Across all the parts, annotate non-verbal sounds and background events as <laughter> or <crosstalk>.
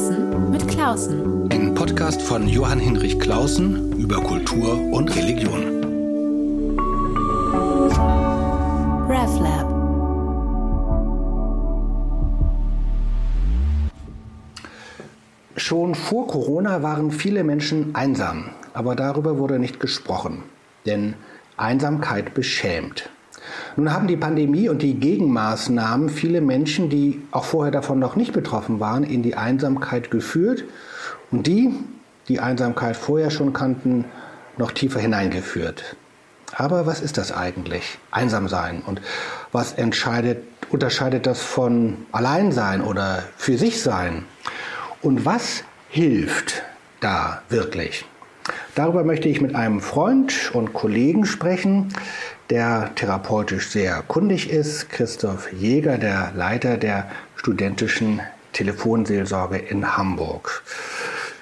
Klausen mit Klausen. Ein Podcast von Johann Hinrich Klausen über Kultur und Religion. RevLab. Schon vor Corona waren viele Menschen einsam, aber darüber wurde nicht gesprochen, denn Einsamkeit beschämt. Nun haben die Pandemie und die Gegenmaßnahmen viele Menschen, die auch vorher davon noch nicht betroffen waren, in die Einsamkeit geführt und die, die Einsamkeit vorher schon kannten, noch tiefer hineingeführt. Aber was ist das eigentlich? Einsam sein. Und was unterscheidet das von Alleinsein oder für sich sein? Und was hilft da wirklich? Darüber möchte ich mit einem Freund und Kollegen sprechen, der therapeutisch sehr kundig ist, Christoph Jäger, der Leiter der studentischen Telefonseelsorge in Hamburg.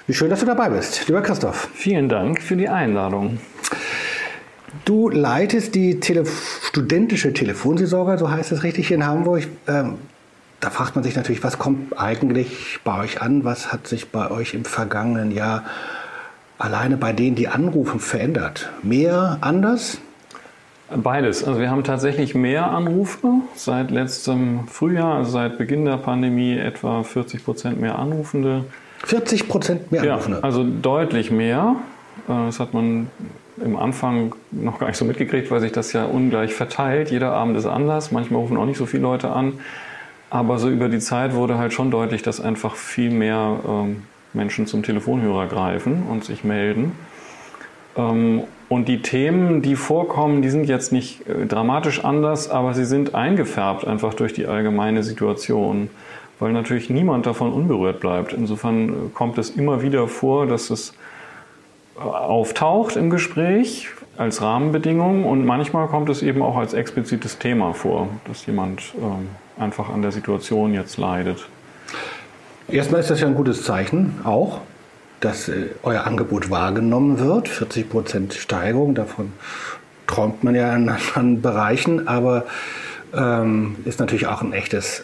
Wie schön, dass du dabei bist, lieber Christoph. Vielen Dank für die Einladung. Du leitest die Tele studentische Telefonseelsorge, so heißt es richtig, in Hamburg. Ähm, da fragt man sich natürlich, was kommt eigentlich bei euch an? Was hat sich bei euch im vergangenen Jahr alleine bei denen, die anrufen, verändert? Mehr, anders? Beides. Also wir haben tatsächlich mehr Anrufe seit letztem Frühjahr, also seit Beginn der Pandemie etwa 40 Prozent mehr Anrufende. 40 Prozent mehr Anrufende? Ja, also deutlich mehr. Äh, das hat man im Anfang noch gar nicht so mitgekriegt, weil sich das ja ungleich verteilt. Jeder Abend ist anders. Manchmal rufen auch nicht so viele Leute an. Aber so über die Zeit wurde halt schon deutlich, dass einfach viel mehr ähm, Menschen zum Telefonhörer greifen und sich melden. Und die Themen, die vorkommen, die sind jetzt nicht äh, dramatisch anders, aber sie sind eingefärbt einfach durch die allgemeine Situation, weil natürlich niemand davon unberührt bleibt. Insofern äh, kommt es immer wieder vor, dass es äh, auftaucht im Gespräch als Rahmenbedingung und manchmal kommt es eben auch als explizites Thema vor, dass jemand ähm, einfach an der Situation jetzt leidet. Erstmal ist das ja ein gutes Zeichen auch, dass äh, euer Angebot wahrgenommen wird. 40 Prozent Steigerung, davon träumt man ja in anderen <laughs> Bereichen, aber ähm, ist natürlich auch ein echtes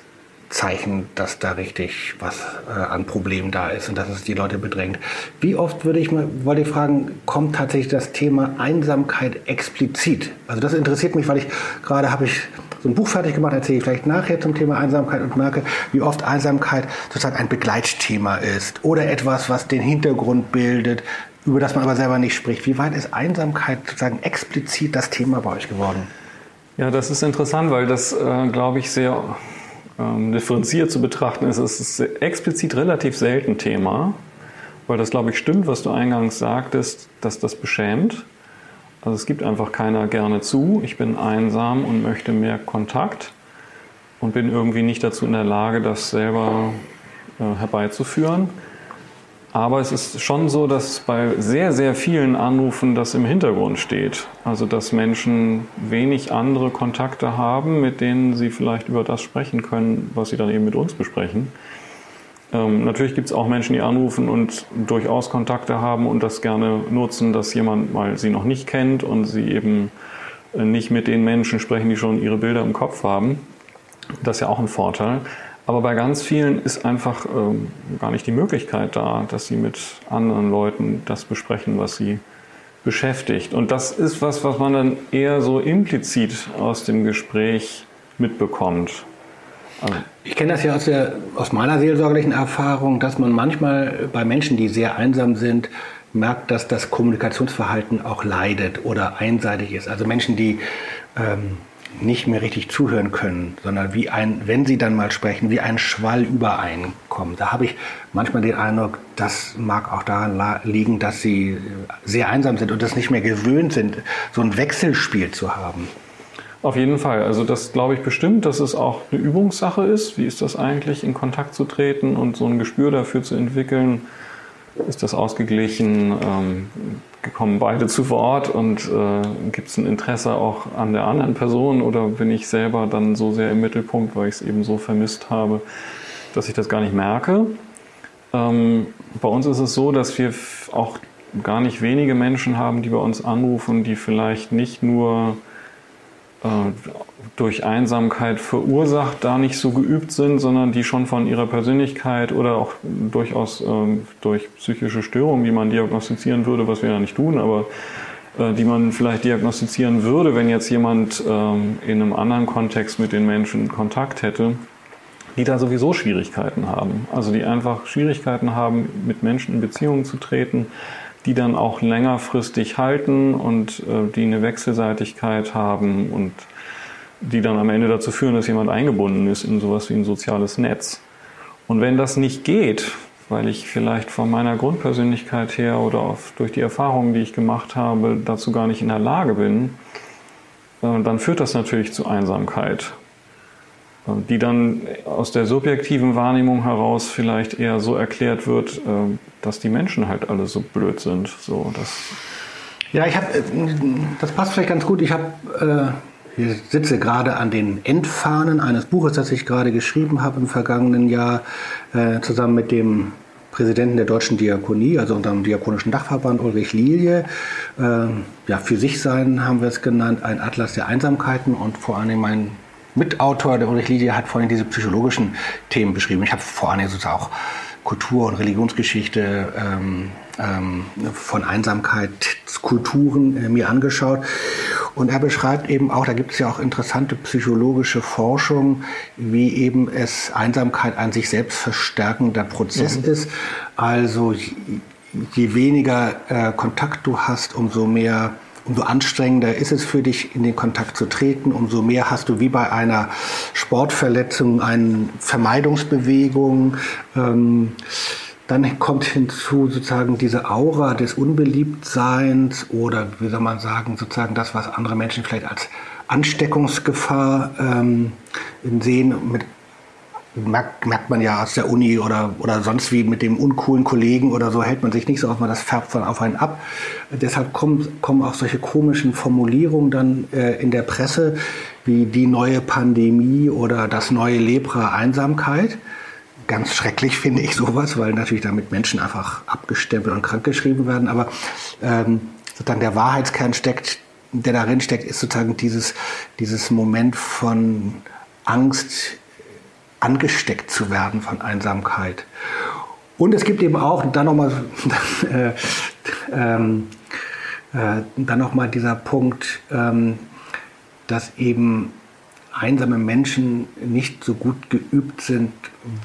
Zeichen, dass da richtig was äh, an Problemen da ist und dass es die Leute bedrängt. Wie oft würde ich mal, wollte ich fragen, kommt tatsächlich das Thema Einsamkeit explizit? Also das interessiert mich, weil ich gerade habe ich so ein Buch fertig gemacht, erzähle ich vielleicht nachher zum Thema Einsamkeit und merke, wie oft Einsamkeit sozusagen ein Begleitthema ist oder etwas, was den Hintergrund bildet, über das man aber selber nicht spricht. Wie weit ist Einsamkeit sozusagen explizit das Thema bei euch geworden? Ja, das ist interessant, weil das, äh, glaube ich, sehr ähm, differenziert zu betrachten ist. Es ist explizit relativ selten Thema, weil das, glaube ich, stimmt, was du eingangs sagtest, dass das beschämt. Also es gibt einfach keiner gerne zu. Ich bin einsam und möchte mehr Kontakt und bin irgendwie nicht dazu in der Lage, das selber äh, herbeizuführen. Aber es ist schon so, dass bei sehr, sehr vielen Anrufen das im Hintergrund steht. Also dass Menschen wenig andere Kontakte haben, mit denen sie vielleicht über das sprechen können, was sie dann eben mit uns besprechen. Ähm, natürlich gibt es auch Menschen, die anrufen und durchaus Kontakte haben und das gerne nutzen, dass jemand mal sie noch nicht kennt und sie eben äh, nicht mit den Menschen sprechen, die schon ihre Bilder im Kopf haben. Das ist ja auch ein Vorteil. Aber bei ganz vielen ist einfach ähm, gar nicht die Möglichkeit da, dass sie mit anderen Leuten das besprechen, was sie beschäftigt. Und das ist was, was man dann eher so implizit aus dem Gespräch mitbekommt. Also ich kenne das ja aus, der, aus meiner seelsorgerlichen Erfahrung, dass man manchmal bei Menschen, die sehr einsam sind, merkt, dass das Kommunikationsverhalten auch leidet oder einseitig ist. Also Menschen, die ähm, nicht mehr richtig zuhören können, sondern wie ein, wenn sie dann mal sprechen, wie ein Schwall übereinkommen. Da habe ich manchmal den Eindruck, das mag auch daran liegen, dass sie sehr einsam sind und das nicht mehr gewöhnt sind, so ein Wechselspiel zu haben. Auf jeden Fall. Also das glaube ich bestimmt, dass es auch eine Übungssache ist. Wie ist das eigentlich, in Kontakt zu treten und so ein Gespür dafür zu entwickeln? Ist das ausgeglichen? Ähm, kommen beide zu Wort und äh, gibt es ein Interesse auch an der anderen Person oder bin ich selber dann so sehr im Mittelpunkt, weil ich es eben so vermisst habe, dass ich das gar nicht merke? Ähm, bei uns ist es so, dass wir auch gar nicht wenige Menschen haben, die bei uns anrufen, die vielleicht nicht nur durch Einsamkeit verursacht, da nicht so geübt sind, sondern die schon von ihrer Persönlichkeit oder auch durchaus ähm, durch psychische Störungen, die man diagnostizieren würde, was wir ja nicht tun, aber äh, die man vielleicht diagnostizieren würde, wenn jetzt jemand ähm, in einem anderen Kontext mit den Menschen Kontakt hätte, die da sowieso Schwierigkeiten haben. Also die einfach Schwierigkeiten haben, mit Menschen in Beziehungen zu treten, die dann auch längerfristig halten und äh, die eine Wechselseitigkeit haben und die dann am Ende dazu führen, dass jemand eingebunden ist in sowas wie ein soziales Netz. Und wenn das nicht geht, weil ich vielleicht von meiner Grundpersönlichkeit her oder auch durch die Erfahrungen, die ich gemacht habe, dazu gar nicht in der Lage bin, äh, dann führt das natürlich zu Einsamkeit, die dann aus der subjektiven Wahrnehmung heraus vielleicht eher so erklärt wird, äh, dass die Menschen halt alle so blöd sind. So, das ja, ich habe, das passt vielleicht ganz gut. Ich habe ich sitze gerade an den Endfahnen eines Buches, das ich gerade geschrieben habe im vergangenen Jahr, äh, zusammen mit dem Präsidenten der Deutschen Diakonie, also unserem Diakonischen Dachverband Ulrich Lilie. Äh, ja, für sich sein haben wir es genannt, ein Atlas der Einsamkeiten und vor allem mein Mitautor, der Ulrich Lilie, hat vorhin diese psychologischen Themen beschrieben. Ich habe vor allem sozusagen auch Kultur- und Religionsgeschichte ähm, ähm, von Einsamkeitskulturen äh, mir angeschaut. Und er beschreibt eben auch, da gibt es ja auch interessante psychologische Forschung, wie eben es Einsamkeit ein sich selbst verstärkender Prozess mhm. ist. Also je, je weniger äh, Kontakt du hast, umso mehr umso anstrengender ist es für dich, in den Kontakt zu treten, umso mehr hast du wie bei einer Sportverletzung eine Vermeidungsbewegung. Ähm, dann kommt hinzu sozusagen diese Aura des Unbeliebtseins oder wie soll man sagen, sozusagen das, was andere Menschen vielleicht als Ansteckungsgefahr ähm, sehen. Mit, merkt, merkt man ja aus der Uni oder, oder sonst wie mit dem uncoolen Kollegen oder so, hält man sich nicht so auf, man das färbt von auf einen ab. Deshalb kommen, kommen auch solche komischen Formulierungen dann äh, in der Presse wie die neue Pandemie oder das neue Lepra Einsamkeit ganz schrecklich finde ich sowas, weil natürlich damit Menschen einfach abgestempelt und krankgeschrieben werden. Aber ähm, sozusagen der Wahrheitskern steckt, der darin steckt, ist sozusagen dieses, dieses Moment von Angst, angesteckt zu werden von Einsamkeit. Und es gibt eben auch, dann nochmal, <laughs> äh, ähm, äh, dann dieser Punkt, ähm, dass eben einsame Menschen nicht so gut geübt sind,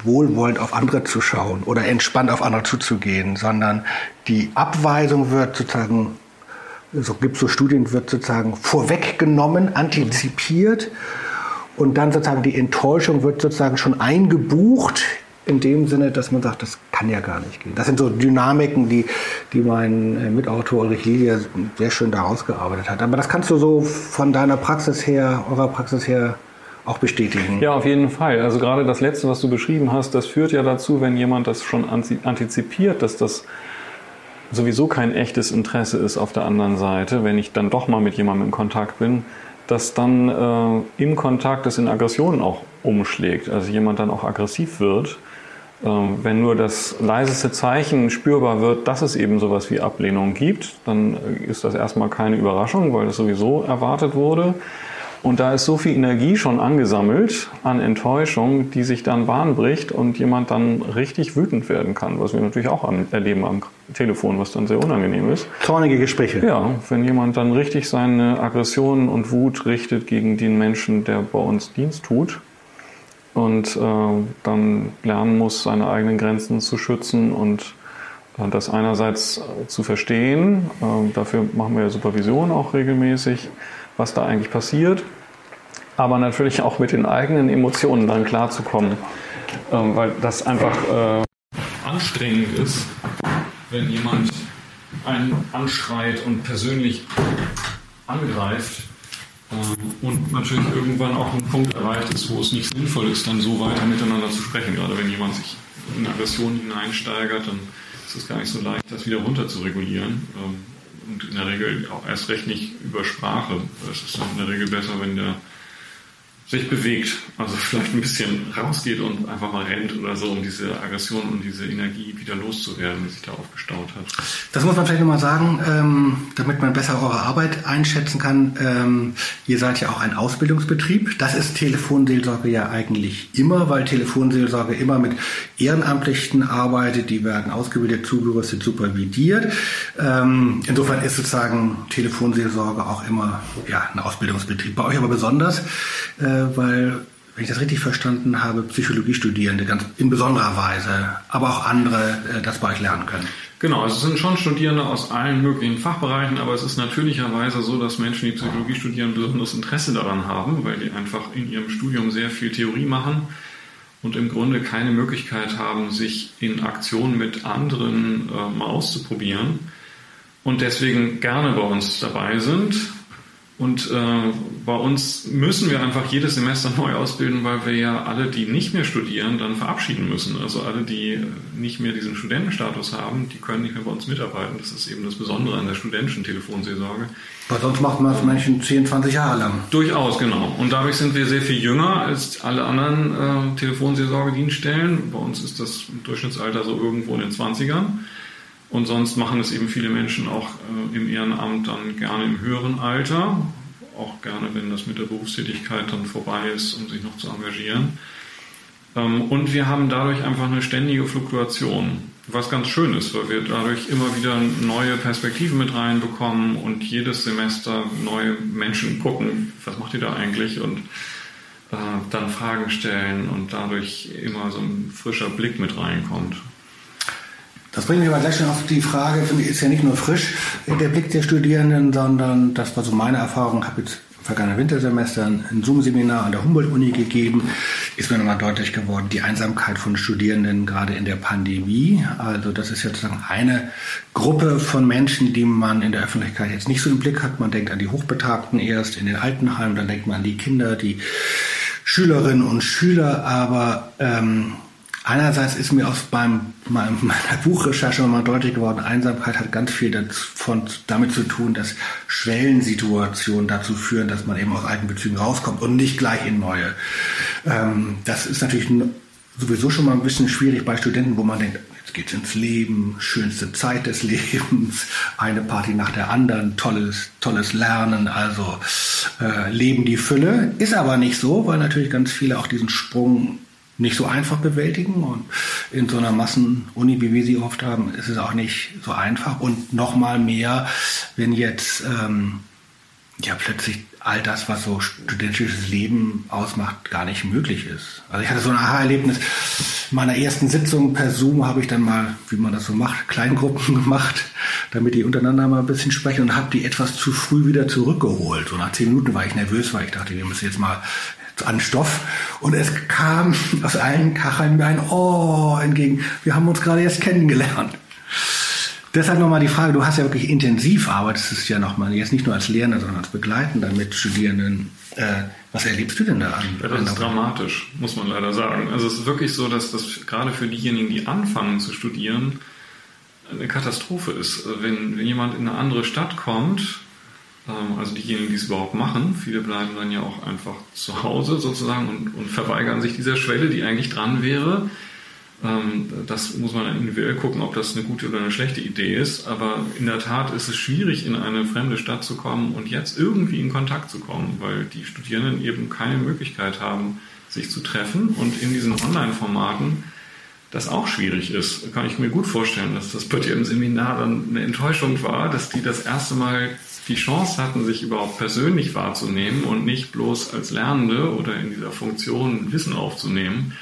wohlwollend auf andere zu schauen oder entspannt auf andere zuzugehen, sondern die Abweisung wird sozusagen, so gibt es so Studien, wird sozusagen vorweggenommen, antizipiert und dann sozusagen die Enttäuschung wird sozusagen schon eingebucht in dem Sinne, dass man sagt, das kann ja gar nicht gehen. Das sind so Dynamiken, die, die mein äh, Mitautor Ulrich Lilia sehr schön daraus gearbeitet hat. Aber das kannst du so von deiner Praxis her, eurer Praxis her auch bestätigen. Ja, auf jeden Fall. Also gerade das Letzte, was du beschrieben hast, das führt ja dazu, wenn jemand das schon antizipiert, dass das sowieso kein echtes Interesse ist auf der anderen Seite, wenn ich dann doch mal mit jemandem in Kontakt bin, dass dann äh, im Kontakt es in Aggressionen auch umschlägt. Also jemand dann auch aggressiv wird ähm, wenn nur das leiseste Zeichen spürbar wird, dass es eben sowas wie Ablehnung gibt, dann ist das erstmal keine Überraschung, weil das sowieso erwartet wurde. Und da ist so viel Energie schon angesammelt an Enttäuschung, die sich dann Bahn bricht und jemand dann richtig wütend werden kann, was wir natürlich auch erleben am Telefon, was dann sehr unangenehm ist. Zornige Gespräche. Ja, wenn jemand dann richtig seine Aggressionen und Wut richtet gegen den Menschen, der bei uns Dienst tut, und äh, dann lernen muss, seine eigenen Grenzen zu schützen und äh, das einerseits äh, zu verstehen. Äh, dafür machen wir ja Supervision auch regelmäßig, was da eigentlich passiert. Aber natürlich auch mit den eigenen Emotionen dann klarzukommen, äh, weil das einfach äh, anstrengend ist, wenn jemand einen anschreit und persönlich angreift ähm, und natürlich irgendwann auch ein Punkt erreicht ist, wo es nicht sinnvoll ist, dann so weiter miteinander zu sprechen. Gerade wenn jemand sich in Aggression hineinsteigert, dann ist es gar nicht so leicht, das wieder runter zu regulieren. Ähm, und in der Regel auch erst recht nicht über Sprache. Es ist in der Regel besser, wenn der sich bewegt, also vielleicht ein bisschen rausgeht und einfach mal rennt oder so, um diese Aggression und diese Energie wieder loszuwerden, die sich da aufgestaut hat. Das muss man vielleicht nochmal sagen, ähm, damit man besser eure Arbeit einschätzen kann. Ähm, ihr seid ja auch ein Ausbildungsbetrieb. Das ist Telefonseelsorge ja eigentlich immer, weil Telefonseelsorge immer mit Ehrenamtlichen arbeitet. Die werden ausgebildet, zugerüstet, supervidiert. Ähm, insofern ist sozusagen Telefonseelsorge auch immer ja, ein Ausbildungsbetrieb. Bei euch aber besonders. Äh, weil, wenn ich das richtig verstanden habe, Psychologiestudierende ganz in besonderer Weise, aber auch andere äh, das bei euch lernen können. Genau, also es sind schon Studierende aus allen möglichen Fachbereichen, aber es ist natürlicherweise so, dass Menschen, die Psychologie studieren, besonderes Interesse daran haben, weil die einfach in ihrem Studium sehr viel Theorie machen und im Grunde keine Möglichkeit haben, sich in Aktion mit anderen äh, mal auszuprobieren und deswegen gerne bei uns dabei sind und äh, bei uns müssen wir einfach jedes Semester neu ausbilden, weil wir ja alle, die nicht mehr studieren, dann verabschieden müssen. Also alle, die nicht mehr diesen Studentenstatus haben, die können nicht mehr bei uns mitarbeiten. Das ist eben das Besondere an der studentischen Telefonseelsorge. Weil sonst macht man es Menschen 10, 20 Jahre lang. Durchaus, genau. Und dadurch sind wir sehr viel jünger als alle anderen äh, Telefonseelsorgedienststellen. Bei uns ist das Durchschnittsalter so irgendwo in den 20ern. Und sonst machen es eben viele Menschen auch äh, im Ehrenamt dann gerne im höheren Alter, auch gerne, wenn das mit der Berufstätigkeit dann vorbei ist, um sich noch zu engagieren. Ähm, und wir haben dadurch einfach eine ständige Fluktuation, was ganz schön ist, weil wir dadurch immer wieder neue Perspektiven mit reinbekommen und jedes Semester neue Menschen gucken, was macht ihr da eigentlich und äh, dann Fragen stellen und dadurch immer so ein frischer Blick mit reinkommt. Das bringt mich aber gleich schon auf die Frage, ist ja nicht nur frisch der Blick der Studierenden, sondern das war so meine Erfahrung, habe jetzt vergangenen Wintersemester ein Zoom-Seminar an der Humboldt-Uni gegeben, ist mir nochmal deutlich geworden, die Einsamkeit von Studierenden gerade in der Pandemie. Also das ist jetzt eine Gruppe von Menschen, die man in der Öffentlichkeit jetzt nicht so im Blick hat. Man denkt an die Hochbetagten erst in den Altenheimen, dann denkt man an die Kinder, die Schülerinnen und Schüler, aber ähm, Einerseits ist mir aus <laughs> meiner Buchrecherche mal deutlich geworden, Einsamkeit hat ganz viel damit zu tun, dass Schwellensituationen dazu führen, dass man eben aus alten Bezügen rauskommt und nicht gleich in neue. Ähm, das ist natürlich sowieso schon mal ein bisschen schwierig bei Studenten, wo man denkt, jetzt geht's ins Leben, schönste Zeit des <laughs> Lebens, eine Party nach der anderen, tolles, tolles Lernen, also äh, Leben die Fülle. Ist aber nicht so, weil natürlich ganz viele auch diesen Sprung nicht so einfach bewältigen. Und in so einer Massenuni, wie wir sie oft haben, ist es auch nicht so einfach. Und noch mal mehr, wenn jetzt ähm, ja plötzlich all das, was so studentisches Leben ausmacht, gar nicht möglich ist. Also ich hatte so ein Aha-Erlebnis. meiner ersten Sitzung per Zoom habe ich dann mal, wie man das so macht, Kleingruppen <laughs> gemacht, damit die untereinander mal ein bisschen sprechen und habe die etwas zu früh wieder zurückgeholt. So nach zehn Minuten war ich nervös, weil ich dachte, wir müssen jetzt mal an Stoff. Und es kam aus allen Kacheln mir ein Oh entgegen. Wir haben uns gerade erst kennengelernt. Deshalb nochmal die Frage, du hast ja wirklich intensiv arbeitest es ja nochmal, jetzt nicht nur als Lehrender, sondern als Begleitender mit Studierenden. Äh, was erlebst du denn da an? Ja, das ist dramatisch, muss man leider sagen. Also es ist wirklich so, dass das gerade für diejenigen, die anfangen zu studieren, eine Katastrophe ist. Wenn, wenn jemand in eine andere Stadt kommt, also diejenigen, die es überhaupt machen, viele bleiben dann ja auch einfach zu Hause sozusagen und, und verweigern sich dieser Schwelle, die eigentlich dran wäre. Ähm, das muss man individuell gucken, ob das eine gute oder eine schlechte Idee ist. Aber in der Tat ist es schwierig, in eine fremde Stadt zu kommen und jetzt irgendwie in Kontakt zu kommen, weil die Studierenden eben keine Möglichkeit haben, sich zu treffen und in diesen Online-Formaten das auch schwierig ist. Kann ich mir gut vorstellen, dass das bei dir im Seminar dann eine Enttäuschung war, dass die das erste Mal die Chance hatten, sich überhaupt persönlich wahrzunehmen und nicht bloß als Lernende oder in dieser Funktion Wissen aufzunehmen.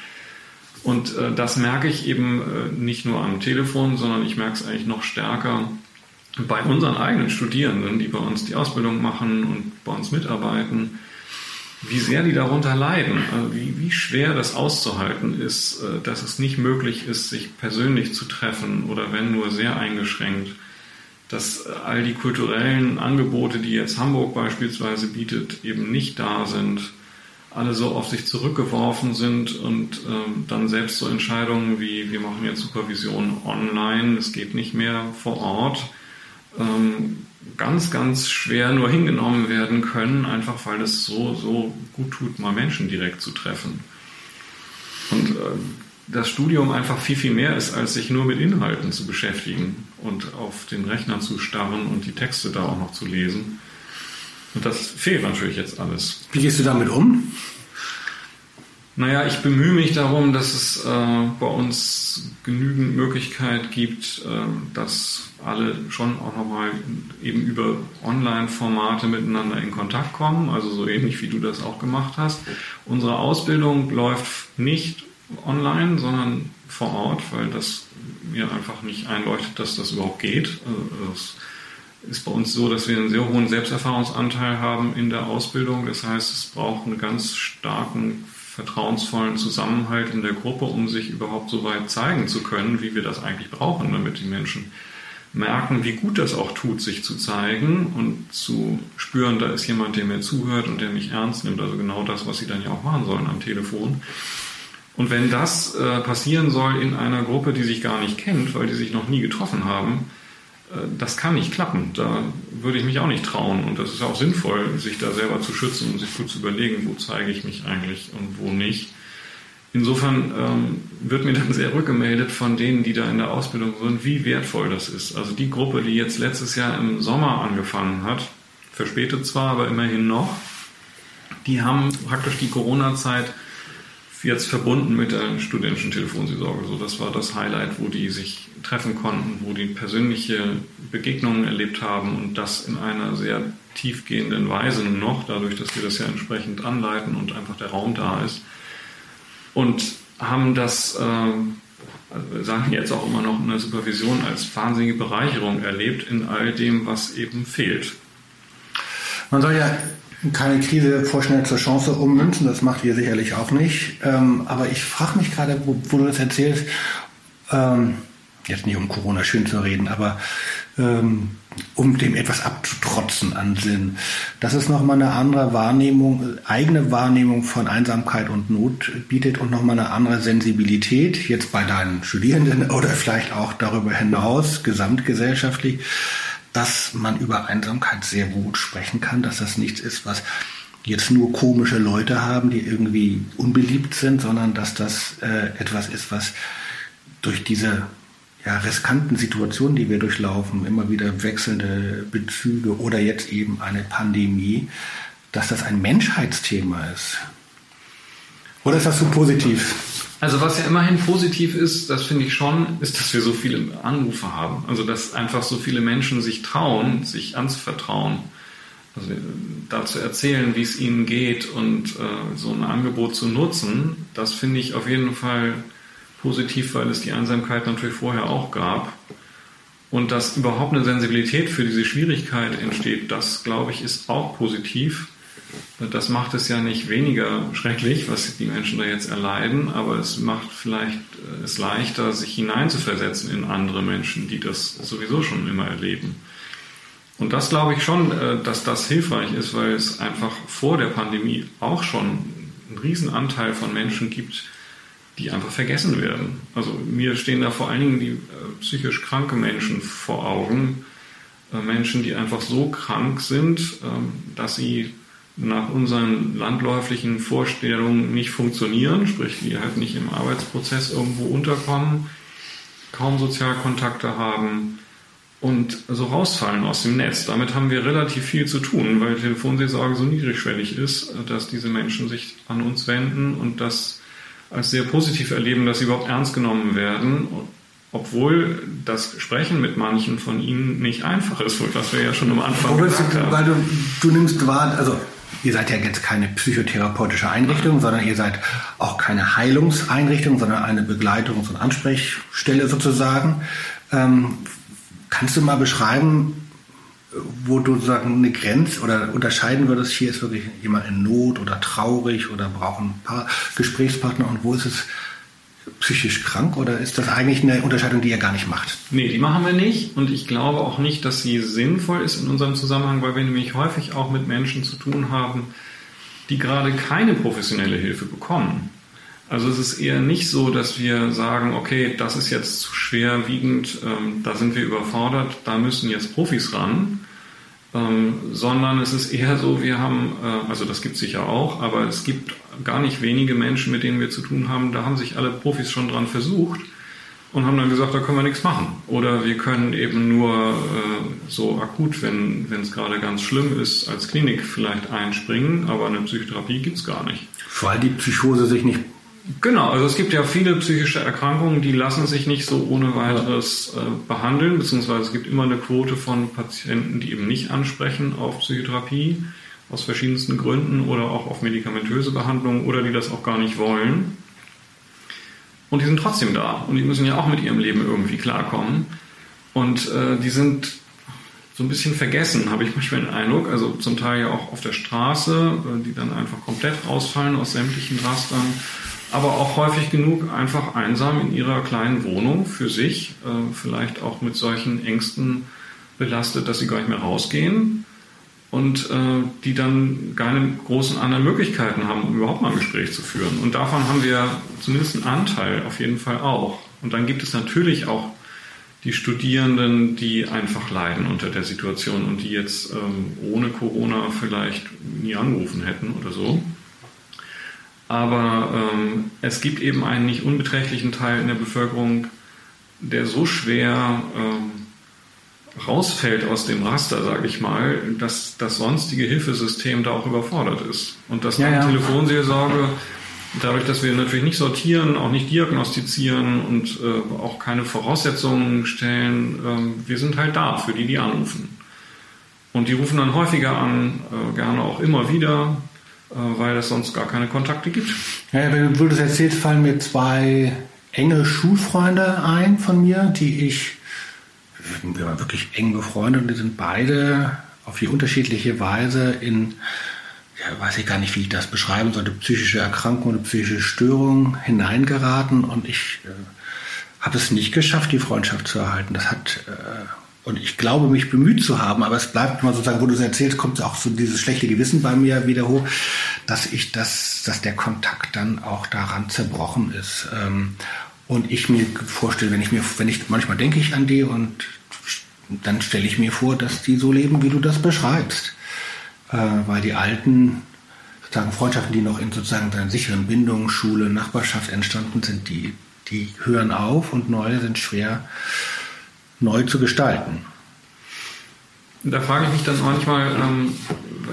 Und äh, das merke ich eben äh, nicht nur am Telefon, sondern ich merke es eigentlich noch stärker bei unseren eigenen Studierenden, die bei uns die Ausbildung machen und bei uns mitarbeiten, wie sehr die darunter leiden, also wie, wie schwer das auszuhalten ist, äh, dass es nicht möglich ist, sich persönlich zu treffen oder wenn nur sehr eingeschränkt dass all die kulturellen Angebote, die jetzt Hamburg beispielsweise bietet, eben nicht da sind, alle so auf sich zurückgeworfen sind und ähm, dann selbst so Entscheidungen wie wir machen jetzt Supervision online, es geht nicht mehr vor Ort, ähm, ganz, ganz schwer nur hingenommen werden können, einfach weil es so, so gut tut, mal Menschen direkt zu treffen. Und äh, das Studium einfach viel, viel mehr ist, als sich nur mit Inhalten zu beschäftigen und auf den Rechner zu starren und die Texte da auch noch zu lesen. Und das fehlt natürlich jetzt alles. Wie gehst du damit um? Naja, ich bemühe mich darum, dass es äh, bei uns genügend Möglichkeit gibt, äh, dass alle schon auch nochmal eben über Online-Formate miteinander in Kontakt kommen, also so ähnlich wie du das auch gemacht hast. Unsere Ausbildung läuft nicht online, sondern vor Ort, weil das mir einfach nicht einleuchtet, dass das überhaupt geht. Also es ist bei uns so, dass wir einen sehr hohen Selbsterfahrungsanteil haben in der Ausbildung. Das heißt, es braucht einen ganz starken vertrauensvollen Zusammenhalt in der Gruppe, um sich überhaupt so weit zeigen zu können, wie wir das eigentlich brauchen, damit die Menschen merken, wie gut das auch tut, sich zu zeigen und zu spüren, da ist jemand, der mir zuhört und der mich ernst nimmt. Also genau das, was sie dann ja auch machen sollen am Telefon. Und wenn das äh, passieren soll in einer Gruppe, die sich gar nicht kennt, weil die sich noch nie getroffen haben, äh, das kann nicht klappen. Da würde ich mich auch nicht trauen. Und das ist auch sinnvoll, sich da selber zu schützen und sich gut zu überlegen, wo zeige ich mich eigentlich und wo nicht. Insofern ähm, wird mir dann sehr rückgemeldet von denen, die da in der Ausbildung sind, wie wertvoll das ist. Also die Gruppe, die jetzt letztes Jahr im Sommer angefangen hat, verspätet zwar, aber immerhin noch, die haben praktisch die Corona-Zeit jetzt verbunden mit der studentischen Telefonseelsorge. So, das war das Highlight, wo die sich treffen konnten, wo die persönliche Begegnungen erlebt haben und das in einer sehr tiefgehenden Weise noch, dadurch, dass wir das ja entsprechend anleiten und einfach der Raum da ist. Und haben das, äh, sagen jetzt auch immer noch in der Supervision, als wahnsinnige Bereicherung erlebt in all dem, was eben fehlt. Man soll ja keine Krise vorschnell zur Chance ummünzen, das macht ihr sicherlich auch nicht. Ähm, aber ich frage mich gerade, wo, wo, du das erzählst, ähm, jetzt nicht um Corona schön zu reden, aber ähm, um dem etwas abzutrotzen an Sinn. Das ist nochmal eine andere Wahrnehmung, eigene Wahrnehmung von Einsamkeit und Not bietet und nochmal eine andere Sensibilität, jetzt bei deinen Studierenden <laughs> oder vielleicht auch darüber hinaus, gesamtgesellschaftlich dass man über Einsamkeit sehr gut sprechen kann, dass das nichts ist, was jetzt nur komische Leute haben, die irgendwie unbeliebt sind, sondern dass das äh, etwas ist, was durch diese ja, riskanten Situationen, die wir durchlaufen, immer wieder wechselnde Bezüge oder jetzt eben eine Pandemie, dass das ein Menschheitsthema ist. Oder ist das so positiv? Also was ja immerhin positiv ist, das finde ich schon, ist, dass wir so viele Anrufe haben. Also dass einfach so viele Menschen sich trauen, sich anzuvertrauen. Also da zu erzählen, wie es ihnen geht und äh, so ein Angebot zu nutzen, das finde ich auf jeden Fall positiv, weil es die Einsamkeit natürlich vorher auch gab. Und dass überhaupt eine Sensibilität für diese Schwierigkeit entsteht, das glaube ich ist auch positiv. Das macht es ja nicht weniger schrecklich, was die Menschen da jetzt erleiden, aber es macht vielleicht äh, es leichter, sich hineinzuversetzen in andere Menschen, die das sowieso schon immer erleben. Und das glaube ich schon, äh, dass das hilfreich ist, weil es einfach vor der Pandemie auch schon einen riesen Anteil von Menschen gibt, die einfach vergessen werden. Also mir stehen da vor allen Dingen die äh, psychisch kranke Menschen vor Augen, Menschen, die einfach so krank sind, ähm, dass sie nach unseren landläuflichen Vorstellungen nicht funktionieren, sprich die halt nicht im Arbeitsprozess irgendwo unterkommen, kaum Sozialkontakte haben und so rausfallen aus dem Netz. Damit haben wir relativ viel zu tun, weil Telefonseelsorge so niedrigschwellig ist, dass diese Menschen sich an uns wenden und das als sehr positiv erleben, dass sie überhaupt ernst genommen werden, obwohl das Sprechen mit manchen von ihnen nicht einfach ist, was wir ja schon am Anfang gesagt haben. Weil du, du nimmst wahr, also Ihr seid ja jetzt keine psychotherapeutische Einrichtung, sondern ihr seid auch keine Heilungseinrichtung, sondern eine Begleitungs- und Ansprechstelle sozusagen. Ähm, kannst du mal beschreiben, wo du sagen eine Grenze oder unterscheiden würdest, hier ist wirklich jemand in Not oder traurig oder braucht ein paar Gesprächspartner und wo ist es psychisch krank oder ist das eigentlich eine Unterscheidung, die ihr gar nicht macht? Nee, die machen wir nicht und ich glaube auch nicht, dass sie sinnvoll ist in unserem Zusammenhang, weil wir nämlich häufig auch mit Menschen zu tun haben, die gerade keine professionelle Hilfe bekommen. Also es ist eher nicht so, dass wir sagen, okay, das ist jetzt zu schwerwiegend, ähm, da sind wir überfordert, da müssen jetzt Profis ran, ähm, sondern es ist eher so, wir haben, äh, also das gibt es sicher auch, aber es gibt gar nicht wenige Menschen, mit denen wir zu tun haben, da haben sich alle Profis schon dran versucht und haben dann gesagt, da können wir nichts machen. Oder wir können eben nur äh, so akut, wenn es gerade ganz schlimm ist, als Klinik vielleicht einspringen, aber eine Psychotherapie gibt es gar nicht. Weil die Psychose sich nicht Genau, also es gibt ja viele psychische Erkrankungen, die lassen sich nicht so ohne weiteres äh, behandeln, beziehungsweise es gibt immer eine Quote von Patienten, die eben nicht ansprechen auf Psychotherapie aus verschiedensten Gründen oder auch auf medikamentöse Behandlung oder die das auch gar nicht wollen. Und die sind trotzdem da und die müssen ja auch mit ihrem Leben irgendwie klarkommen. Und äh, die sind so ein bisschen vergessen, habe ich manchmal den Eindruck. Also zum Teil ja auch auf der Straße, die dann einfach komplett rausfallen aus sämtlichen Rastern aber auch häufig genug einfach einsam in ihrer kleinen Wohnung für sich, äh, vielleicht auch mit solchen Ängsten belastet, dass sie gar nicht mehr rausgehen und äh, die dann keine großen anderen Möglichkeiten haben, um überhaupt mal ein Gespräch zu führen. Und davon haben wir zumindest einen Anteil auf jeden Fall auch. Und dann gibt es natürlich auch die Studierenden, die einfach leiden unter der Situation und die jetzt ähm, ohne Corona vielleicht nie angerufen hätten oder so. Aber ähm, es gibt eben einen nicht unbeträchtlichen Teil in der Bevölkerung, der so schwer ähm, rausfällt aus dem Raster, sage ich mal, dass das sonstige Hilfesystem da auch überfordert ist. Und dass ja, ja. Telefonseelsorge, dadurch, dass wir natürlich nicht sortieren, auch nicht diagnostizieren und äh, auch keine Voraussetzungen stellen, äh, wir sind halt da für die, die anrufen. Und die rufen dann häufiger an, äh, gerne auch immer wieder, äh, weil es sonst gar keine Kontakte gibt. Ja, wenn du das erzählst, fallen mir zwei enge Schulfreunde ein von mir, die ich, wir waren wirklich eng befreundet und die sind beide auf die unterschiedliche Weise in, ja, weiß ich gar nicht, wie ich das beschreiben sollte, psychische Erkrankung oder psychische Störung hineingeraten und ich äh, habe es nicht geschafft, die Freundschaft zu erhalten. Das hat äh, und ich glaube, mich bemüht zu haben, aber es bleibt immer sozusagen, wo du es erzählst, kommt auch so dieses schlechte Gewissen bei mir wieder hoch, dass ich das, dass der Kontakt dann auch daran zerbrochen ist. Ähm, und ich mir vorstelle, wenn ich mir, wenn ich, manchmal denke ich an die und dann stelle ich mir vor, dass die so leben, wie du das beschreibst. Äh, weil die alten, sozusagen Freundschaften, die noch in sozusagen seinen sicheren Bindungen, Schule, Nachbarschaft entstanden sind, die, die hören auf und neue sind schwer neu zu gestalten. Da frage ich mich dann manchmal, ähm,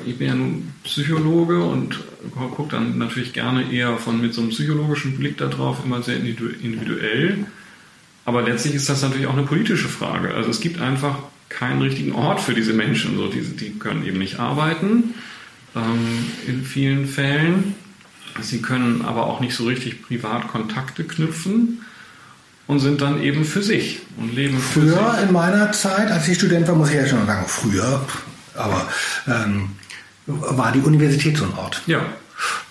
ich bin ja nun Psychologe und gucke dann natürlich gerne eher von mit so einem psychologischen Blick darauf, immer sehr individuell. Aber letztlich ist das natürlich auch eine politische Frage. Also es gibt einfach keinen richtigen Ort für diese Menschen. So, die, die können eben nicht arbeiten ähm, in vielen Fällen. Sie können aber auch nicht so richtig privat Kontakte knüpfen und sind dann eben für sich und leben für Früher in meiner Zeit, als ich Student war, muss ich ja schon sagen, früher, aber ähm, war die Universität so ein Ort. Ja.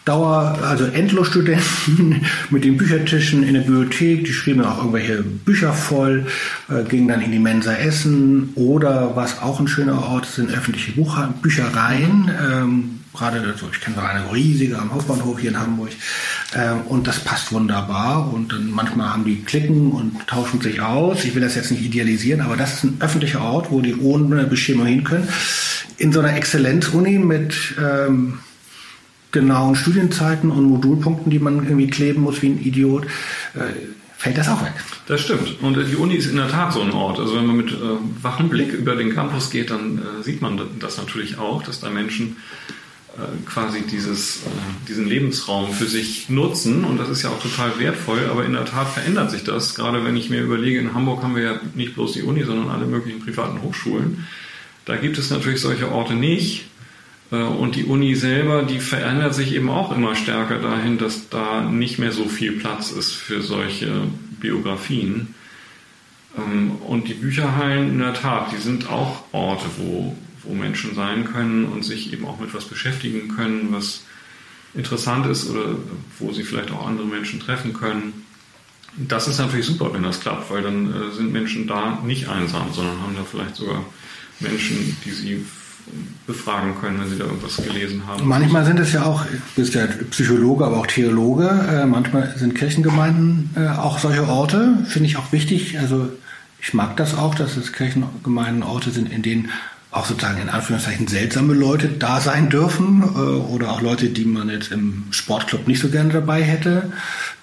Dauer, also Endlosstudenten <laughs> mit den Büchertischen in der Bibliothek, die schrieben auch irgendwelche Bücher voll, äh, gingen dann in die Mensa essen oder was auch ein schöner Ort sind öffentliche Bucher, Büchereien. Ähm, gerade, also ich kenne eine riesige am Hauptbahnhof hier in Hamburg. Ähm, und das passt wunderbar. Und dann manchmal haben die Klicken und tauschen sich aus. Ich will das jetzt nicht idealisieren, aber das ist ein öffentlicher Ort, wo die ohne Bestimmung hin können. In so einer Exzellenzuni mit ähm, genauen Studienzeiten und Modulpunkten, die man irgendwie kleben muss wie ein Idiot, äh, fällt das auch weg. Das stimmt. Und die Uni ist in der Tat so ein Ort. Also wenn man mit äh, wachem Blick über den Campus geht, dann äh, sieht man das natürlich auch, dass da Menschen äh, quasi dieses, äh, diesen Lebensraum für sich nutzen. Und das ist ja auch total wertvoll. Aber in der Tat verändert sich das. Gerade wenn ich mir überlege, in Hamburg haben wir ja nicht bloß die Uni, sondern alle möglichen privaten Hochschulen. Da gibt es natürlich solche Orte nicht. Äh, und die Uni selber, die verändert sich eben auch immer stärker dahin, dass da nicht mehr so viel Platz ist für solche Biografien. Ähm, und die Bücherhallen, in der Tat, die sind auch Orte, wo wo Menschen sein können und sich eben auch mit was beschäftigen können, was interessant ist oder wo sie vielleicht auch andere Menschen treffen können. Das ist natürlich super, wenn das klappt, weil dann äh, sind Menschen da nicht einsam, sondern haben da vielleicht sogar Menschen, die sie befragen können, wenn sie da irgendwas gelesen haben. Manchmal sind es ja auch, du bist ja Psychologe, aber auch Theologe, äh, manchmal sind Kirchengemeinden äh, auch solche Orte, finde ich auch wichtig. Also ich mag das auch, dass es Kirchengemeinden Orte sind, in denen auch sozusagen in Anführungszeichen seltsame Leute da sein dürfen äh, oder auch Leute, die man jetzt im Sportclub nicht so gerne dabei hätte.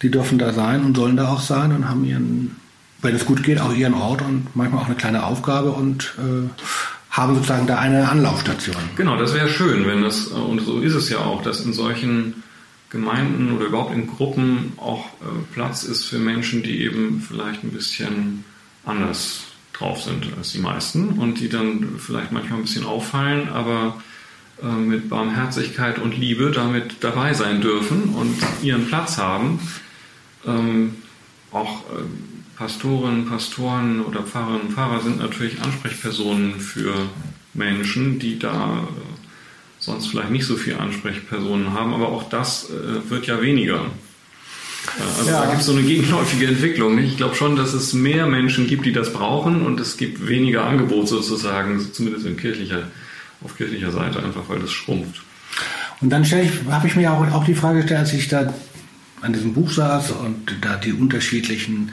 Die dürfen da sein und sollen da auch sein und haben ihren, wenn es gut geht, auch ihren Ort und manchmal auch eine kleine Aufgabe und äh, haben sozusagen da eine Anlaufstation. Genau, das wäre schön, wenn das, und so ist es ja auch, dass in solchen Gemeinden oder überhaupt in Gruppen auch äh, Platz ist für Menschen, die eben vielleicht ein bisschen anders drauf sind als die meisten und die dann vielleicht manchmal ein bisschen auffallen, aber äh, mit Barmherzigkeit und Liebe damit dabei sein dürfen und ihren Platz haben. Ähm, auch äh, Pastoren, Pastoren oder Pfarrerinnen und Pfarrer sind natürlich Ansprechpersonen für Menschen, die da sonst vielleicht nicht so viele Ansprechpersonen haben, aber auch das wird ja weniger. Also ja. da gibt es so eine gegenläufige Entwicklung. Ich glaube schon, dass es mehr Menschen gibt, die das brauchen und es gibt weniger Angebot sozusagen, zumindest in kirchlicher, auf kirchlicher Seite, einfach weil das schrumpft. Und dann habe ich mir auch, auch die Frage gestellt, als ich da an diesem Buch saß und da die unterschiedlichen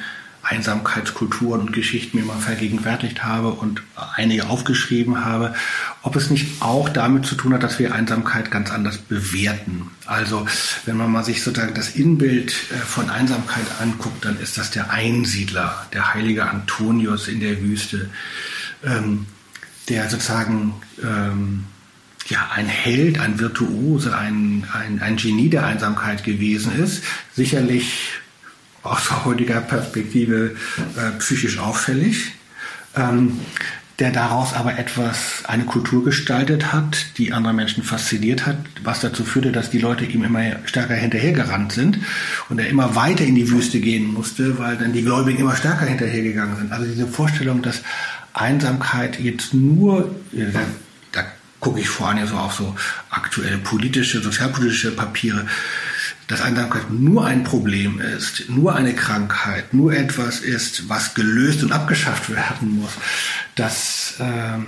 Einsamkeitskulturen und Geschichten mir mal vergegenwärtigt habe und einige aufgeschrieben habe, ob es nicht auch damit zu tun hat, dass wir Einsamkeit ganz anders bewerten. Also wenn man mal sich sozusagen das Inbild äh, von Einsamkeit anguckt, dann ist das der Einsiedler, der heilige Antonius in der Wüste, ähm, der sozusagen ähm, ja, ein Held, ein Virtuose, ein, ein, ein Genie der Einsamkeit gewesen ist. Sicherlich aus heutiger Perspektive äh, psychisch auffällig, ähm, der daraus aber etwas, eine Kultur gestaltet hat, die andere Menschen fasziniert hat, was dazu führte, dass die Leute ihm immer stärker hinterhergerannt sind und er immer weiter in die Wüste gehen musste, weil dann die Gläubigen immer stärker hinterhergegangen sind. Also diese Vorstellung, dass Einsamkeit jetzt nur, äh, da, gucke ich vor allem so auf so aktuelle politische, sozialpolitische Papiere, dass Einsamkeit nur ein Problem ist, nur eine Krankheit, nur etwas ist, was gelöst und abgeschafft werden muss, das äh,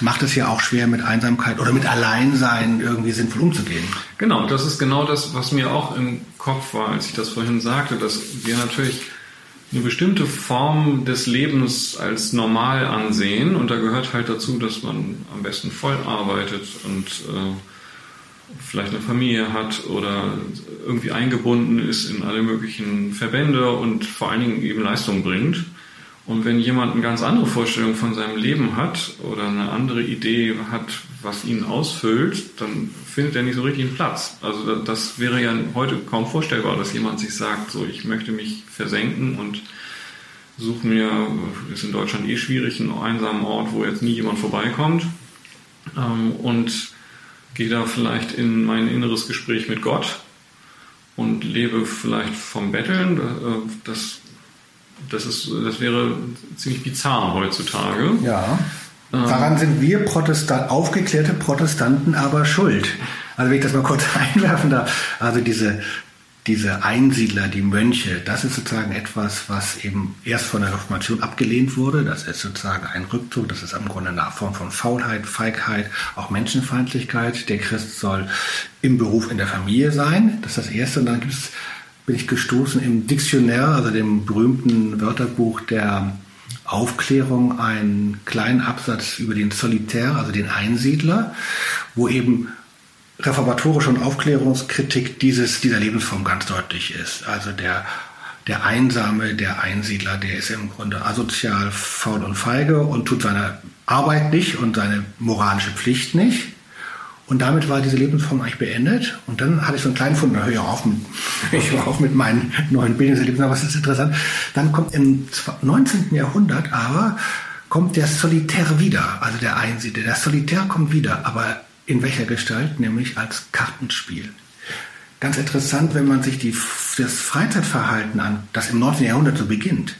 macht es ja auch schwer, mit Einsamkeit oder mit Alleinsein irgendwie sinnvoll umzugehen. Genau, das ist genau das, was mir auch im Kopf war, als ich das vorhin sagte, dass wir natürlich eine bestimmte Form des Lebens als normal ansehen und da gehört halt dazu, dass man am besten voll arbeitet und äh, vielleicht eine Familie hat oder irgendwie eingebunden ist in alle möglichen Verbände und vor allen Dingen eben Leistung bringt. Und wenn jemand eine ganz andere Vorstellung von seinem Leben hat oder eine andere Idee hat, was ihn ausfüllt, dann findet er nicht so richtig einen Platz. Also das wäre ja heute kaum vorstellbar, dass jemand sich sagt, so ich möchte mich versenken und suche mir, ist in Deutschland eh schwierig, einen einsamen Ort, wo jetzt nie jemand vorbeikommt. Ähm, und gehe da vielleicht in mein inneres Gespräch mit Gott und lebe vielleicht vom Betteln. Äh, das, das, ist, das wäre ziemlich bizarr heutzutage. Ja. Ähm. Daran sind wir Protestant, aufgeklärte Protestanten aber schuld. Also wenn ich das mal kurz <laughs> einwerfen darf. Also diese diese Einsiedler, die Mönche, das ist sozusagen etwas, was eben erst von der Reformation abgelehnt wurde. Das ist sozusagen ein Rückzug, das ist im Grunde eine Form von Faulheit, Feigheit, auch Menschenfeindlichkeit. Der Christ soll im Beruf in der Familie sein. Das ist das Erste. Und dann gibt's, bin ich gestoßen im Dictionnaire, also dem berühmten Wörterbuch der Aufklärung, einen kleinen Absatz über den Solitär, also den Einsiedler, wo eben reformatorische und Aufklärungskritik dieses, dieser Lebensform ganz deutlich ist. Also der, der Einsame, der Einsiedler, der ist im Grunde asozial, faul und feige und tut seine Arbeit nicht und seine moralische Pflicht nicht. Und damit war diese Lebensform eigentlich beendet. Und dann hatte ich so einen kleinen Fund, da höre ich auf ich <laughs> höre auf mit meinen neuen Bildungserlebnissen, aber es ist interessant. Dann kommt im 19. Jahrhundert aber, kommt der Solitär wieder, also der Einsiedler. Der Solitär kommt wieder, aber in welcher Gestalt? Nämlich als Kartenspiel. Ganz interessant, wenn man sich die, das Freizeitverhalten an, das im 19. Jahrhundert so beginnt,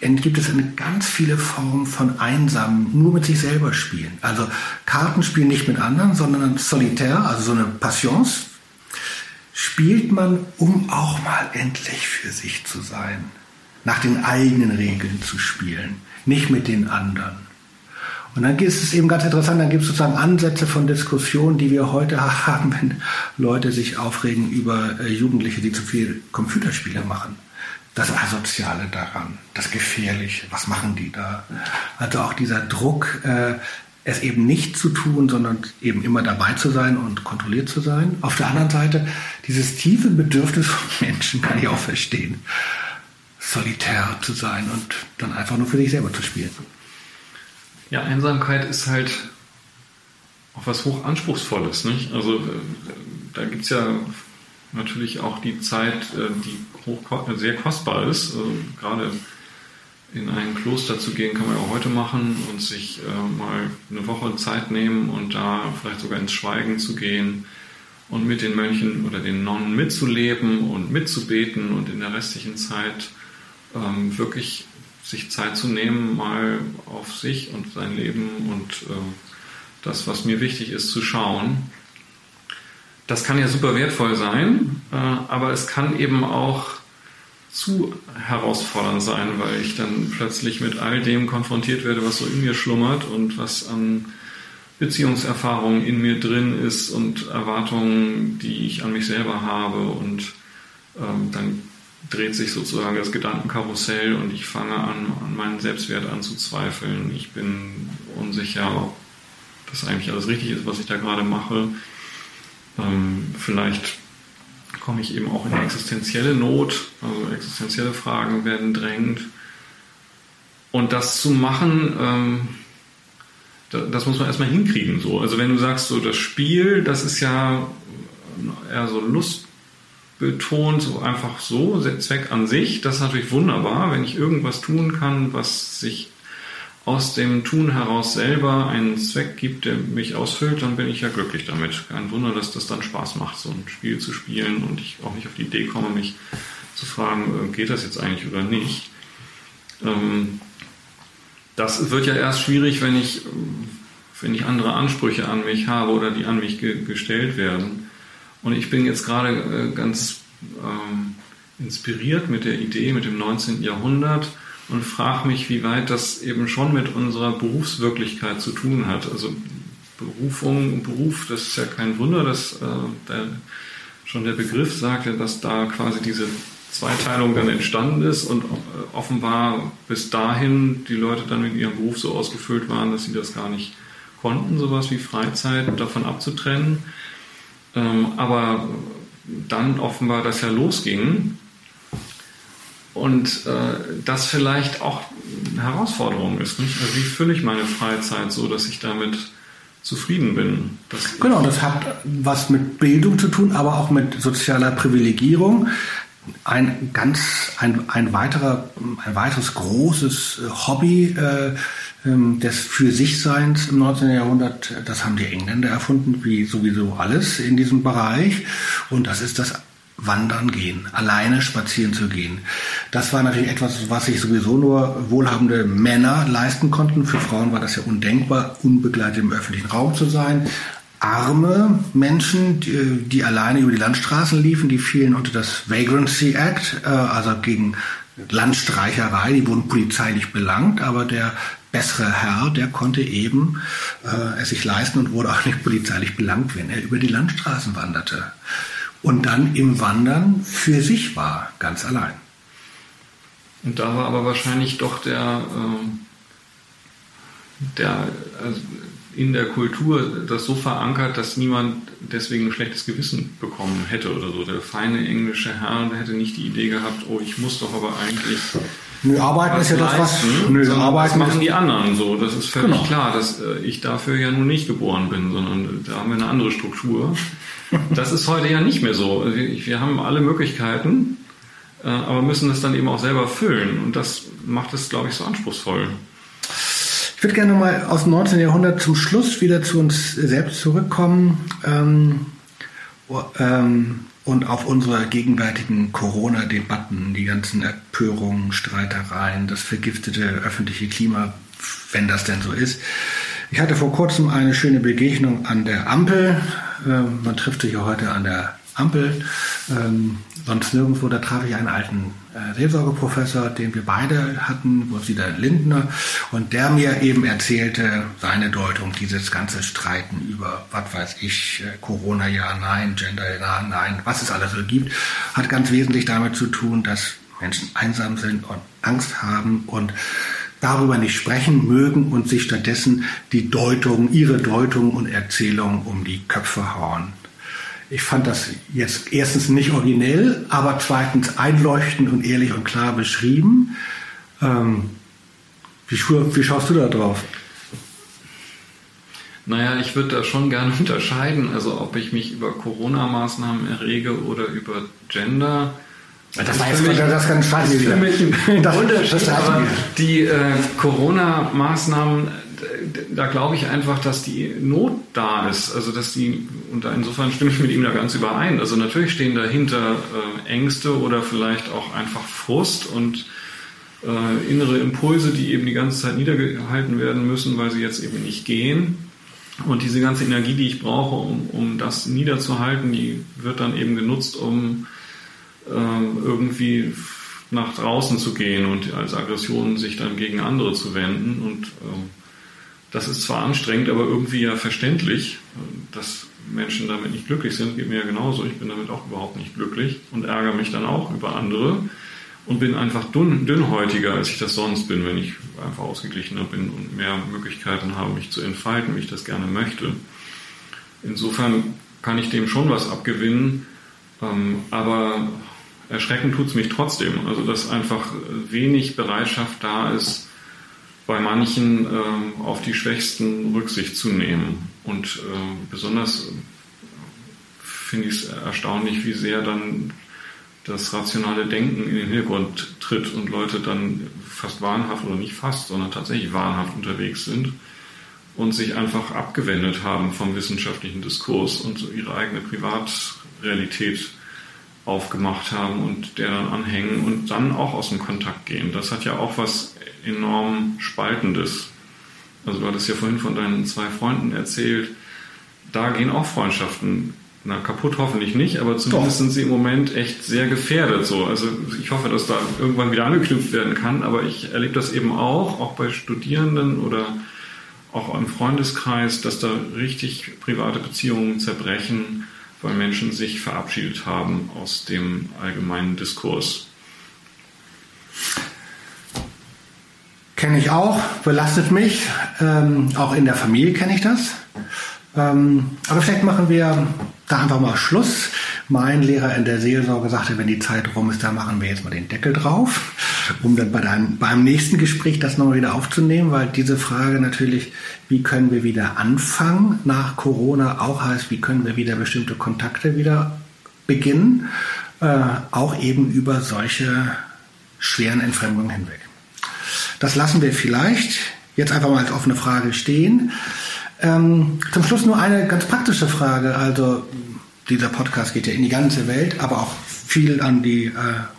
gibt es eine ganz viele Formen von einsamen, nur mit sich selber spielen. Also Kartenspiel nicht mit anderen, sondern solitär, also so eine Passions, spielt man, um auch mal endlich für sich zu sein, nach den eigenen Regeln zu spielen, nicht mit den anderen. Und dann ist es eben ganz interessant, dann gibt es sozusagen Ansätze von Diskussionen, die wir heute <laughs> haben, wenn Leute sich aufregen über äh, Jugendliche, die zu viel Computerspiele machen. Das Asoziale daran, das Gefährliche, was machen die da? Also auch dieser Druck, äh, es eben nicht zu tun, sondern eben immer dabei zu sein und kontrolliert zu sein. Auf der anderen Seite, dieses tiefe Bedürfnis von Menschen <laughs> kann ich auch verstehen, solitär zu sein und dann einfach nur für sich selber zu spielen. Ja, Einsamkeit ist halt auch was hochanspruchsvolles, nicht? Also äh, da gibt es ja natürlich auch die Zeit, äh, die hoch, sehr kostbar ist. Also gerade in ein Kloster zu gehen, kann man ja auch heute machen und sich äh, mal eine Woche Zeit nehmen und da vielleicht sogar ins Schweigen zu gehen und mit den Mönchen oder den Nonnen mitzuleben und mitzubeten und in der restlichen Zeit ähm, wirklich sich Zeit zu nehmen, mal auf sich und sein Leben und äh, das, was mir wichtig ist, zu schauen. Das kann ja super wertvoll sein, äh, aber es kann eben auch zu herausfordernd sein, weil ich dann plötzlich mit all dem konfrontiert werde, was so in mir schlummert und was an Beziehungserfahrungen in mir drin ist und Erwartungen, die ich an mich selber habe. Und ähm, dann dreht sich sozusagen das Gedankenkarussell und ich fange an, an meinen Selbstwert anzuzweifeln. Ich bin unsicher, ob das eigentlich alles richtig ist, was ich da gerade mache. Ähm, vielleicht komme ich eben auch in existenzielle Not, also existenzielle Fragen werden drängend. Und das zu machen, ähm, das muss man erstmal hinkriegen. So. Also wenn du sagst, so das Spiel, das ist ja eher so lustbetont, so einfach so, Zweck an sich, das ist natürlich wunderbar, wenn ich irgendwas tun kann, was sich aus dem Tun heraus selber einen Zweck gibt, der mich ausfüllt, dann bin ich ja glücklich damit. Kein Wunder, dass das dann Spaß macht, so ein Spiel zu spielen und ich auch nicht auf die Idee komme, mich zu fragen, äh, geht das jetzt eigentlich oder nicht. Ähm, das wird ja erst schwierig, wenn ich, wenn ich andere Ansprüche an mich habe oder die an mich gestellt werden. Und ich bin jetzt gerade äh, ganz ähm, inspiriert mit der Idee, mit dem 19. Jahrhundert, und frage mich, wie weit das eben schon mit unserer Berufswirklichkeit zu tun hat. Also Berufung, Beruf, das ist ja kein Wunder, dass äh, der, schon der Begriff sagt, dass da quasi diese Zweiteilung dann entstanden ist und äh, offenbar bis dahin die Leute dann mit ihrem Beruf so ausgefüllt waren, dass sie das gar nicht konnten, sowas wie Freizeit davon abzutrennen. Ähm, aber dann offenbar das ja losging und äh, das vielleicht auch eine Herausforderung ist. Nicht? Also wie fülle ich meine Freizeit so, dass ich damit zufrieden bin? genau, das hat was mit Bildung zu tun, aber auch mit sozialer Privilegierung. Ein ganz, ein, ein weiterer, ein weiteres großes Hobby äh, des für sich Seins im 19. Jahrhundert, das haben die Engländer erfunden, wie sowieso alles in diesem Bereich. Und das ist das wandern gehen, alleine spazieren zu gehen. Das war natürlich etwas, was sich sowieso nur wohlhabende Männer leisten konnten. Für Frauen war das ja undenkbar, unbegleitet im öffentlichen Raum zu sein. Arme Menschen, die, die alleine über die Landstraßen liefen, die fielen unter das Vagrancy Act, äh, also gegen Landstreicherei, die wurden polizeilich belangt, aber der bessere Herr, der konnte eben äh, es sich leisten und wurde auch nicht polizeilich belangt, wenn er über die Landstraßen wanderte und dann im Wandern für sich war, ganz allein. Und da war aber wahrscheinlich doch der, äh, der also in der Kultur das so verankert, dass niemand deswegen ein schlechtes Gewissen bekommen hätte oder so. Der feine englische Herr, der hätte nicht die Idee gehabt, oh, ich muss doch aber eigentlich. Nö, arbeiten ist ja das was. Nö, arbeiten das machen die anderen so. Das ist völlig genau. klar, dass äh, ich dafür ja nun nicht geboren bin, sondern da haben wir eine andere Struktur. <laughs> Das ist heute ja nicht mehr so. Wir haben alle Möglichkeiten, äh, aber müssen das dann eben auch selber füllen. Und das macht es, glaube ich, so anspruchsvoll. Ich würde gerne mal aus dem 19. Jahrhundert zum Schluss wieder zu uns selbst zurückkommen ähm, ähm, und auf unsere gegenwärtigen Corona-Debatten, die ganzen Empörungen, Streitereien, das vergiftete öffentliche Klima, wenn das denn so ist. Ich hatte vor kurzem eine schöne Begegnung an der Ampel. Ähm, man trifft sich ja heute an der Ampel. Ähm, sonst nirgendwo, da traf ich einen alten äh, Seelsorgeprofessor, den wir beide hatten, Rosida Lindner, und der mir eben erzählte seine Deutung dieses ganze Streiten über, was weiß ich, äh, Corona ja, nein, Gender ja, nein, was es alles so gibt, hat ganz wesentlich damit zu tun, dass Menschen einsam sind und Angst haben und darüber nicht sprechen mögen und sich stattdessen die Deutung, ihre Deutung und Erzählung um die Köpfe hauen. Ich fand das jetzt erstens nicht originell, aber zweitens einleuchtend und ehrlich und klar beschrieben. Ähm, wie, wie schaust du da drauf? Naja, ich würde da schon gerne <laughs> unterscheiden, also ob ich mich über Corona-Maßnahmen errege oder über Gender. Das, das war jetzt mich, das ganz das ist für mich ein das, Unterschied. aber die äh, Corona-Maßnahmen, da glaube ich einfach, dass die Not da ist. Also dass die, und insofern stimme ich mit ihm da ganz überein. Also natürlich stehen dahinter äh, Ängste oder vielleicht auch einfach Frust und äh, innere Impulse, die eben die ganze Zeit niedergehalten werden müssen, weil sie jetzt eben nicht gehen. Und diese ganze Energie, die ich brauche, um, um das niederzuhalten, die wird dann eben genutzt, um ähm, irgendwie nach draußen zu gehen und als Aggression sich dann gegen andere zu wenden. Und ähm, das ist zwar anstrengend, aber irgendwie ja verständlich, dass Menschen damit nicht glücklich sind. Geht mir ja genauso. Ich bin damit auch überhaupt nicht glücklich und ärgere mich dann auch über andere und bin einfach dünn, dünnhäutiger, als ich das sonst bin, wenn ich einfach ausgeglichener bin und mehr Möglichkeiten habe, mich zu entfalten, wie ich das gerne möchte. Insofern kann ich dem schon was abgewinnen, ähm, aber erschrecken tut es mich trotzdem. Also dass einfach wenig Bereitschaft da ist, bei manchen ähm, auf die Schwächsten Rücksicht zu nehmen. Und äh, besonders finde ich es erstaunlich, wie sehr dann das rationale Denken in den Hintergrund tritt und Leute dann fast wahnhaft oder nicht fast, sondern tatsächlich wahnhaft unterwegs sind und sich einfach abgewendet haben vom wissenschaftlichen Diskurs und ihre eigene Privatrealität aufgemacht haben und der dann anhängen und dann auch aus dem Kontakt gehen. Das hat ja auch was enorm Spaltendes. Also du hattest ja vorhin von deinen zwei Freunden erzählt, da gehen auch Freundschaften na, kaputt hoffentlich nicht, aber zumindest Doch. sind sie im Moment echt sehr gefährdet. So. Also ich hoffe, dass da irgendwann wieder angeknüpft werden kann, aber ich erlebe das eben auch, auch bei Studierenden oder auch im Freundeskreis, dass da richtig private Beziehungen zerbrechen, weil Menschen sich verabschiedet haben aus dem allgemeinen Diskurs. Kenne ich auch, belastet mich. Ähm, auch in der Familie kenne ich das. Ähm, aber vielleicht machen wir da einfach mal Schluss. Mein Lehrer in der Seelsorge sagte, wenn die Zeit rum ist, da machen wir jetzt mal den Deckel drauf, um dann bei deinem, beim nächsten Gespräch das nochmal wieder aufzunehmen, weil diese Frage natürlich, wie können wir wieder anfangen nach Corona, auch heißt, wie können wir wieder bestimmte Kontakte wieder beginnen, äh, auch eben über solche schweren Entfremdungen hinweg. Das lassen wir vielleicht jetzt einfach mal als offene Frage stehen. Ähm, zum Schluss nur eine ganz praktische Frage. Also dieser Podcast geht ja in die ganze Welt, aber auch viel an die äh,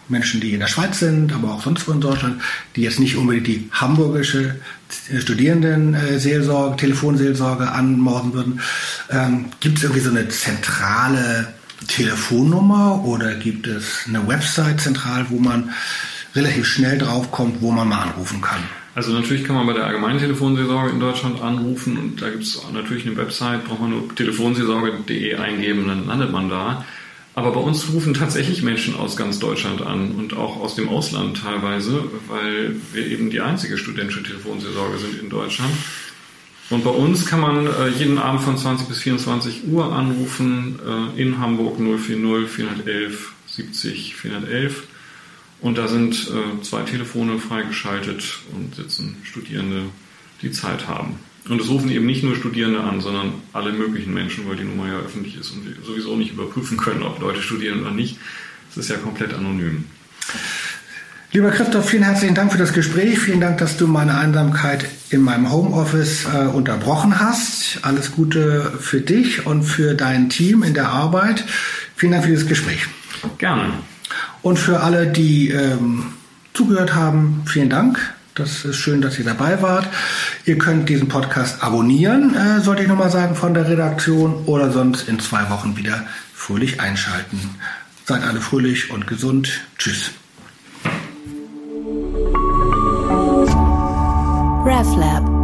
Menschen, die in der Schweiz sind, aber auch sonst wo in Deutschland, die jetzt nicht unbedingt die hamburgische äh, Studierendenseelsorge, äh, Telefonseelsorge anmorden würden. Ähm, gibt es irgendwie so eine zentrale Telefonnummer oder gibt es eine Website zentral, wo man relativ schnell draufkommt, wo man mal anrufen kann? Also natürlich kann man bei der allgemeinen Telefonseelsorge in Deutschland anrufen und da gibt es natürlich eine Website, braucht man nur telefonseelsorge.de eingeben, dann landet man da. Aber bei uns rufen tatsächlich Menschen aus ganz Deutschland an und auch aus dem Ausland teilweise, weil wir eben die einzige studentische Telefonseelsorge sind in Deutschland. Und bei uns kann man äh, jeden Abend von 20 bis 24 Uhr anrufen äh, in Hamburg 040 411 70 411 und da sind äh, zwei Telefone freigeschaltet und sitzen Studierende, die Zeit haben. Und es rufen eben nicht nur Studierende an, sondern alle möglichen Menschen, weil die Nummer ja öffentlich ist und wir sowieso nicht überprüfen können, ob Leute studieren oder nicht. Es ist ja komplett anonym. Lieber Christoph, vielen herzlichen Dank für das Gespräch. Vielen Dank, dass du meine Einsamkeit in meinem Homeoffice äh, unterbrochen hast. Alles Gute für dich und für dein Team in der Arbeit. Vielen Dank für dieses Gespräch. Gerne. Und für alle, die ähm, zugehört haben, vielen Dank. Das ist schön, dass ihr dabei wart. Ihr könnt diesen Podcast abonnieren, äh, sollte ich nochmal sagen, von der Redaktion oder sonst in zwei Wochen wieder fröhlich einschalten. Seid alle fröhlich und gesund. Tschüss. RefLab